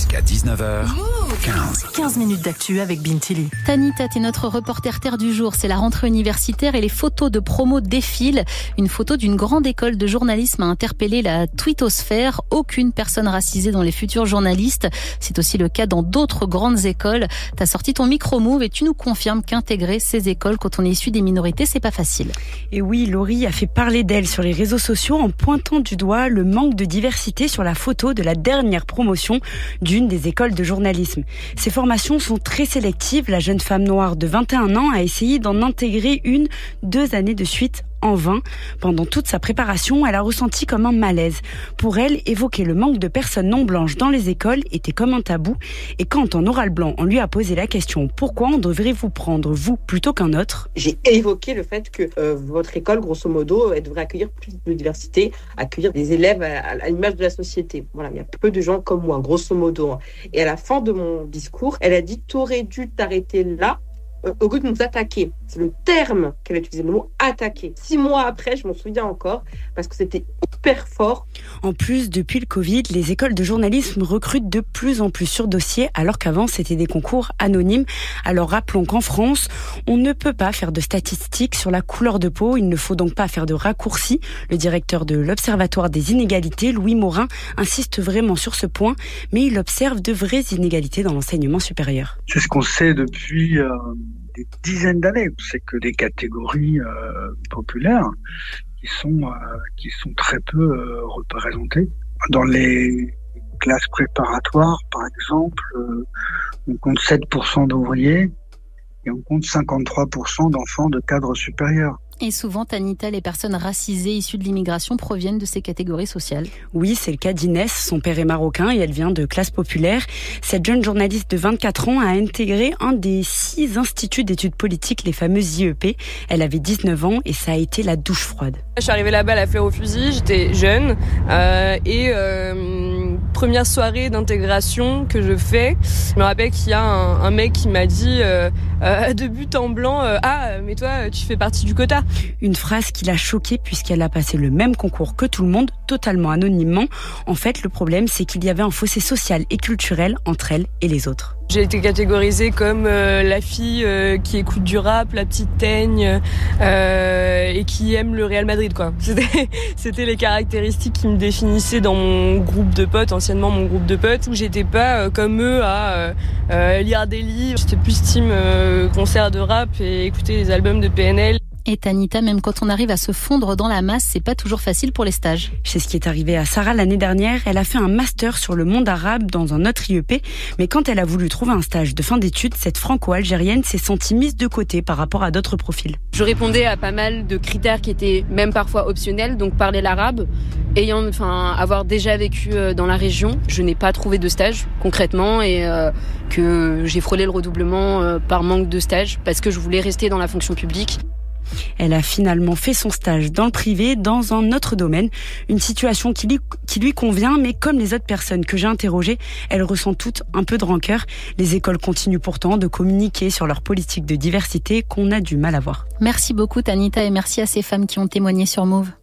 Jusqu'à 19h, 15. 15 minutes d'actu avec Bintili. Tanita, t'es notre reporter terre du jour. C'est la rentrée universitaire et les photos de promo défilent. Une photo d'une grande école de journalisme a interpellé la twittosphère. Aucune personne racisée dans les futurs journalistes. C'est aussi le cas dans d'autres grandes écoles. T'as sorti ton micro-move et tu nous confirmes qu'intégrer ces écoles quand on est issu des minorités, c'est pas facile. Et oui, Laurie a fait parler d'elle sur les réseaux sociaux en pointant du doigt le manque de diversité sur la photo de la dernière promotion d'une des écoles de journalisme. Ces formations sont très sélectives. La jeune femme noire de 21 ans a essayé d'en intégrer une deux années de suite en vain. Pendant toute sa préparation, elle a ressenti comme un malaise. Pour elle, évoquer le manque de personnes non blanches dans les écoles était comme un tabou. Et quand en oral blanc, on lui a posé la question pourquoi on devrait vous prendre vous plutôt qu'un autre? J'ai évoqué le fait que euh, votre école, grosso modo, elle devrait accueillir plus de diversité, accueillir des élèves à, l'image de la société. Voilà, il y a peu de gens comme moi, grosso modo. Et à la fin de mon discours, elle a dit T'aurais dû t'arrêter là euh, au lieu de nous attaquer. C'est le terme qu'elle a utilisé, le mot attaquer. Six mois après, je m'en souviens encore, parce que c'était hyper fort. En plus, depuis le Covid, les écoles de journalisme recrutent de plus en plus sur dossier, alors qu'avant, c'était des concours anonymes. Alors rappelons qu'en France, on ne peut pas faire de statistiques sur la couleur de peau, il ne faut donc pas faire de raccourcis. Le directeur de l'Observatoire des inégalités, Louis Morin, insiste vraiment sur ce point, mais il observe de vraies inégalités dans l'enseignement supérieur. C'est ce qu'on sait depuis... Euh des dizaines d'années. C'est que des catégories euh, populaires qui sont euh, qui sont très peu euh, représentées dans les classes préparatoires, par exemple. on compte 7% d'ouvriers et on compte 53% d'enfants de cadres supérieurs. Et souvent, Tanita, les personnes racisées issues de l'immigration proviennent de ces catégories sociales. Oui, c'est le cas d'Inès. Son père est marocain et elle vient de classe populaire. Cette jeune journaliste de 24 ans a intégré un des six instituts d'études politiques, les fameuses IEP. Elle avait 19 ans et ça a été la douche froide. Je suis arrivée là-bas à la fleur au fusil, j'étais jeune euh, et euh, première soirée d'intégration que je fais, je me rappelle qu'il y a un, un mec qui m'a dit euh, de but en blanc Ah, mais toi, tu fais partie du quota. Une phrase qui l'a choquée puisqu'elle a passé le même concours que tout le monde, totalement anonymement. En fait, le problème, c'est qu'il y avait un fossé social et culturel entre elle et les autres. J'ai été catégorisée comme euh, la fille euh, qui écoute du rap, la petite teigne euh, et qui aime le Real Madrid quoi. C'était les caractéristiques qui me définissaient dans mon groupe de potes, anciennement mon groupe de potes, où j'étais pas comme eux à lire des livres. J'étais plus team concert de rap et écouter les albums de PNL. Et Tanita, même quand on arrive à se fondre dans la masse, c'est pas toujours facile pour les stages. C'est ce qui est arrivé à Sarah l'année dernière. Elle a fait un master sur le monde arabe dans un autre IEP, mais quand elle a voulu trouver un stage de fin d'études, cette franco-algérienne s'est sentie mise de côté par rapport à d'autres profils. Je répondais à pas mal de critères qui étaient même parfois optionnels, donc parler l'arabe, ayant, enfin, avoir déjà vécu euh, dans la région, je n'ai pas trouvé de stage concrètement et euh, que j'ai frôlé le redoublement euh, par manque de stage parce que je voulais rester dans la fonction publique. Elle a finalement fait son stage dans le privé, dans un autre domaine. Une situation qui lui, qui lui convient, mais comme les autres personnes que j'ai interrogées, elle ressent toutes un peu de rancœur. Les écoles continuent pourtant de communiquer sur leur politique de diversité qu'on a du mal à voir. Merci beaucoup Tanita et merci à ces femmes qui ont témoigné sur Move.